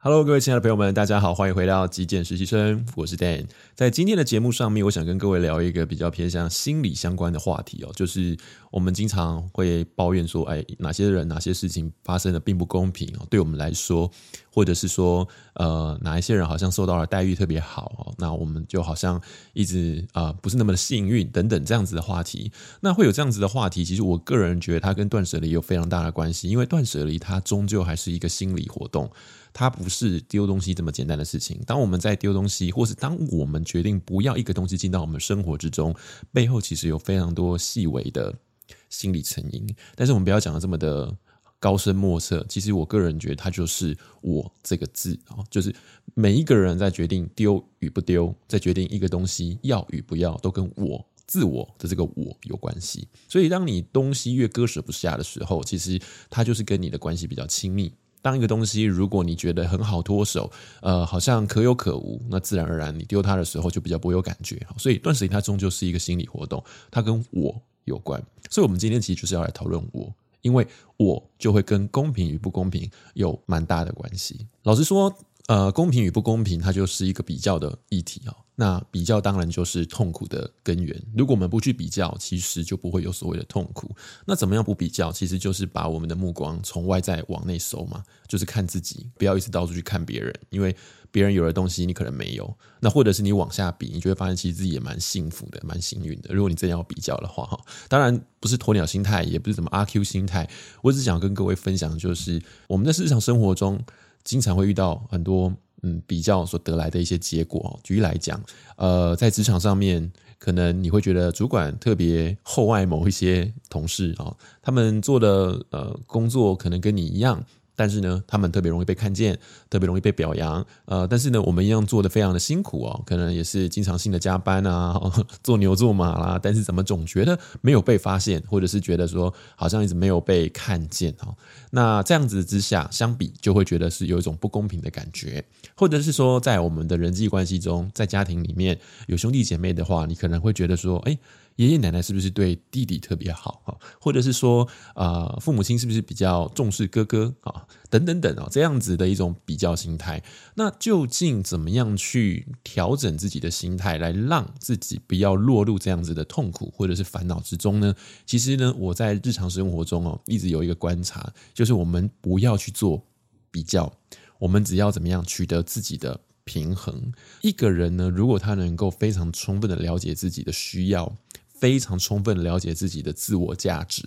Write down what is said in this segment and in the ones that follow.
Hello，各位亲爱的朋友们，大家好，欢迎回到极简实习生，我是 Dan。在今天的节目上面，我想跟各位聊一个比较偏向心理相关的话题哦，就是我们经常会抱怨说，哎，哪些人、哪些事情发生的并不公平哦，对我们来说，或者是说，呃，哪一些人好像受到了待遇特别好，那我们就好像一直啊、不是那么的幸运等等这样子的话题。那会有这样子的话题，其实我个人觉得它跟断舍离有非常大的关系，因为断舍离它终究还是一个心理活动。它不是丢东西这么简单的事情。当我们在丢东西，或是当我们决定不要一个东西进到我们生活之中，背后其实有非常多细微的心理成因。但是我们不要讲的这么的高深莫测。其实我个人觉得，它就是“我”这个字啊，就是每一个人在决定丢与不丢，在决定一个东西要与不要，都跟我自我的这个“我”有关系。所以，当你东西越割舍不下的时候，其实它就是跟你的关系比较亲密。当一个东西，如果你觉得很好脱手，呃，好像可有可无，那自然而然你丢它的时候就比较不会有感觉。所以断舍离它终究是一个心理活动，它跟我有关。所以，我们今天其实就是要来讨论我，因为我就会跟公平与不公平有蛮大的关系。老实说，呃，公平与不公平，它就是一个比较的议题啊。那比较当然就是痛苦的根源。如果我们不去比较，其实就不会有所谓的痛苦。那怎么样不比较？其实就是把我们的目光从外在往内收嘛，就是看自己，不要一直到处去看别人，因为别人有的东西你可能没有。那或者是你往下比，你就会发现其实自己也蛮幸福的，蛮幸运的。如果你真的要比较的话，哈，当然不是鸵鸟心态，也不是什么阿 Q 心态，我只想跟各位分享，就是我们在日常生活中经常会遇到很多。嗯，比较所得来的一些结果，举例来讲，呃，在职场上面，可能你会觉得主管特别厚爱某一些同事啊，他们做的呃工作可能跟你一样。但是呢，他们特别容易被看见，特别容易被表扬。呃，但是呢，我们一样做得非常的辛苦哦，可能也是经常性的加班啊，做牛做马啦。但是怎么总觉得没有被发现，或者是觉得说好像一直没有被看见哦。那这样子之下，相比就会觉得是有一种不公平的感觉，或者是说在我们的人际关系中，在家庭里面有兄弟姐妹的话，你可能会觉得说，哎。爷爷奶奶是不是对弟弟特别好啊？或者是说，啊，父母亲是不是比较重视哥哥啊？等等等啊，这样子的一种比较心态。那究竟怎么样去调整自己的心态，来让自己不要落入这样子的痛苦或者是烦恼之中呢？其实呢，我在日常生活中哦，一直有一个观察，就是我们不要去做比较，我们只要怎么样取得自己的平衡。一个人呢，如果他能够非常充分的了解自己的需要。非常充分了解自己的自我价值，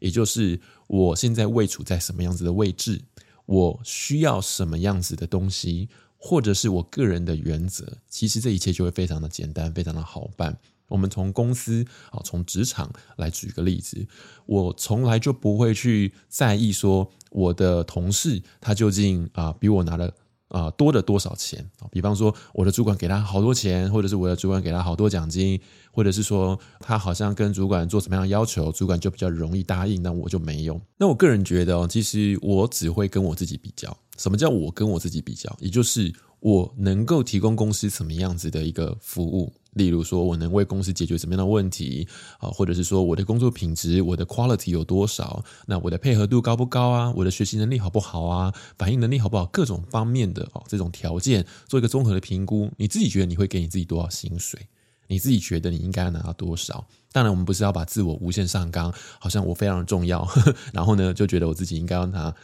也就是我现在位处在什么样子的位置，我需要什么样子的东西，或者是我个人的原则。其实这一切就会非常的简单，非常的好办。我们从公司啊，从职场来举个例子，我从来就不会去在意说我的同事他究竟啊比我拿的。啊，多了多少钱？比方说，我的主管给他好多钱，或者是我的主管给他好多奖金，或者是说他好像跟主管做什么样的要求，主管就比较容易答应，那我就没有。那我个人觉得哦，其实我只会跟我自己比较。什么叫我跟我自己比较？也就是我能够提供公司什么样子的一个服务。例如说，我能为公司解决什么样的问题啊？或者是说，我的工作品质，我的 quality 有多少？那我的配合度高不高啊？我的学习能力好不好啊？反应能力好不好？各种方面的哦，这种条件做一个综合的评估。你自己觉得你会给你自己多少薪水？你自己觉得你应该拿到多少？当然，我们不是要把自我无限上纲，好像我非常的重要，呵呵，然后呢，就觉得我自己应该要拿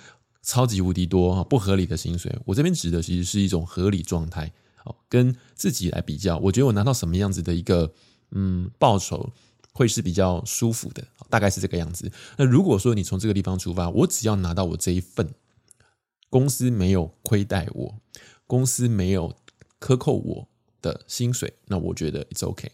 超级无敌多不合理的薪水。我这边指的其实是一种合理状态。哦跟自己来比较，我觉得我拿到什么样子的一个嗯报酬会是比较舒服的，大概是这个样子。那如果说你从这个地方出发，我只要拿到我这一份，公司没有亏待我，公司没有克扣我的薪水，那我觉得 it's OK，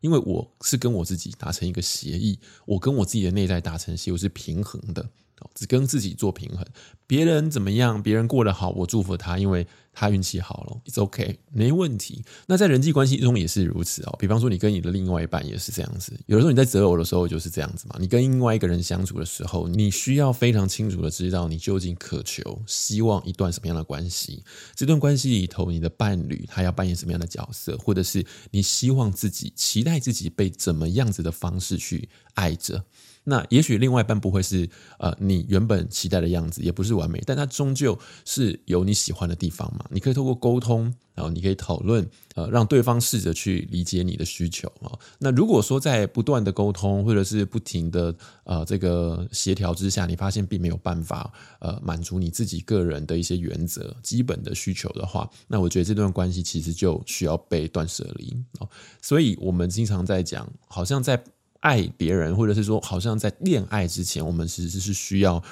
因为我是跟我自己达成一个协议，我跟我自己的内在达成协议是平衡的，只跟自己做平衡，别人怎么样，别人过得好，我祝福他，因为。他运气好了，It's OK，没问题。那在人际关系中也是如此哦。比方说，你跟你的另外一半也是这样子。有的时候你在择偶的时候就是这样子嘛。你跟另外一个人相处的时候，你需要非常清楚的知道你究竟渴求、希望一段什么样的关系。这段关系里头，你的伴侣他要扮演什么样的角色，或者是你希望自己期待自己被怎么样子的方式去爱着。那也许另外一半不会是呃你原本期待的样子，也不是完美，但它终究是有你喜欢的地方嘛。你可以透过沟通，然后你可以讨论，呃，让对方试着去理解你的需求啊。那如果说在不断的沟通或者是不停的呃这个协调之下，你发现并没有办法呃满足你自己个人的一些原则、基本的需求的话，那我觉得这段关系其实就需要被断舍离啊。所以我们经常在讲，好像在。爱别人，或者是说，好像在恋爱之前，我们其实是需要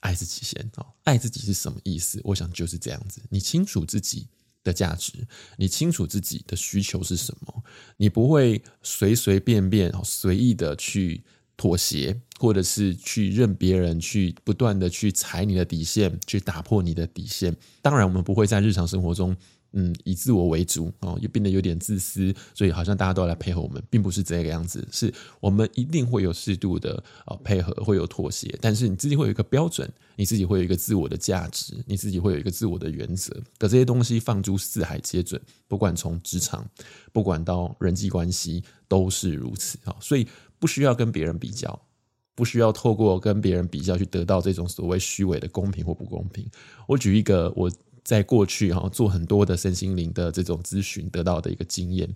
爱自己先哦。爱自己是什么意思？我想就是这样子。你清楚自己的价值，你清楚自己的需求是什么，你不会随随便便、随意的去妥协，或者是去任别人去不断的去踩你的底线，去打破你的底线。当然，我们不会在日常生活中。嗯，以自我为主哦，又变得有点自私，所以好像大家都要来配合我们，并不是这个样子。是我们一定会有适度的呃配合，会有妥协，但是你自己会有一个标准，你自己会有一个自我的价值，你自己会有一个自我的原则可这些东西放诸四海皆准，不管从职场，不管到人际关系，都是如此啊。所以不需要跟别人比较，不需要透过跟别人比较去得到这种所谓虚伪的公平或不公平。我举一个我。在过去哈做很多的身心灵的这种咨询得到的一个经验。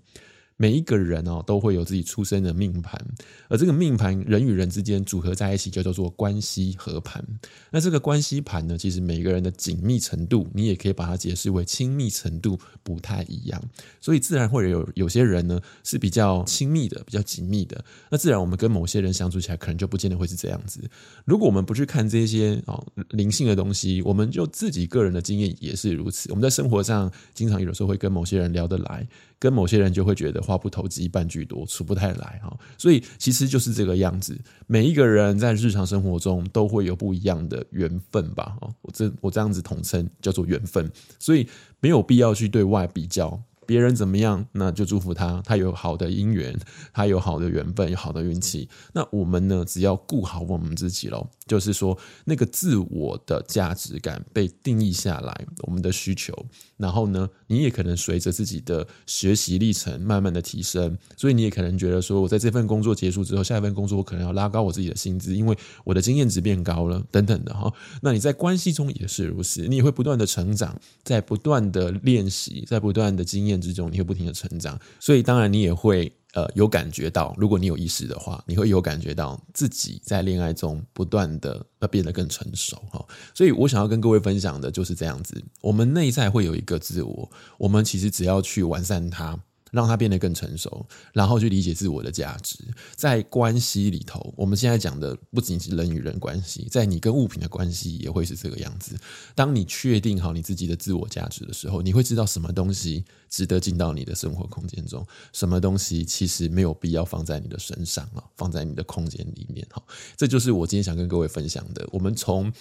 每一个人哦，都会有自己出生的命盘，而这个命盘人与人之间组合在一起，就叫做关系合盘。那这个关系盘呢，其实每个人的紧密程度，你也可以把它解释为亲密程度不太一样，所以自然会有有些人呢是比较亲密的，比较紧密的。那自然我们跟某些人相处起来，可能就不见得会是这样子。如果我们不去看这些哦灵性的东西，我们就自己个人的经验也是如此。我们在生活上经常有的时候会跟某些人聊得来。跟某些人就会觉得话不投机半句多，处不太来哈，所以其实就是这个样子。每一个人在日常生活中都会有不一样的缘分吧，我这我这样子统称叫做缘分，所以没有必要去对外比较。别人怎么样，那就祝福他，他有好的姻缘，他有好的缘分，有好的运气。那我们呢，只要顾好我们自己喽。就是说，那个自我的价值感被定义下来，我们的需求。然后呢，你也可能随着自己的学习历程慢慢的提升，所以你也可能觉得说，我在这份工作结束之后，下一份工作我可能要拉高我自己的薪资，因为我的经验值变高了，等等的哈。那你在关系中也是如此，你也会不断的成长，在不断的练习，在不断的经验之中，你会不停的成长。所以当然你也会。呃，有感觉到，如果你有意识的话，你会有感觉到自己在恋爱中不断的要变得更成熟哈。所以我想要跟各位分享的就是这样子，我们内在会有一个自我，我们其实只要去完善它。让他变得更成熟，然后去理解自我的价值。在关系里头，我们现在讲的不仅是人与人关系，在你跟物品的关系也会是这个样子。当你确定好你自己的自我价值的时候，你会知道什么东西值得进到你的生活空间中，什么东西其实没有必要放在你的身上啊，放在你的空间里面。哈，这就是我今天想跟各位分享的。我们从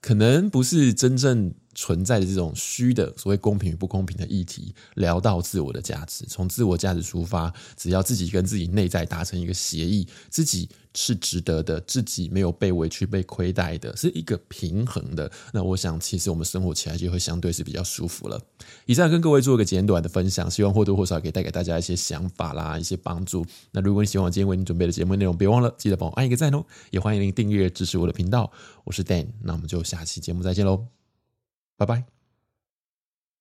可能不是真正存在的这种虚的所谓公平与不公平的议题，聊到自我的价值，从自我价值出发，只要自己跟自己内在达成一个协议，自己是值得的，自己没有被委屈、被亏待的，是一个平衡的。那我想，其实我们生活起来就会相对是比较舒服了。以上跟各位做一个简短的分享，希望或多或少可以带给大家一些想法啦，一些帮助。那如果你喜欢我今天为你准备的节目内容，别忘了记得帮我按一个赞哦，也欢迎您订阅支持我的频道。我是 Dan，那我们就下期节目再见喽。Bye bye.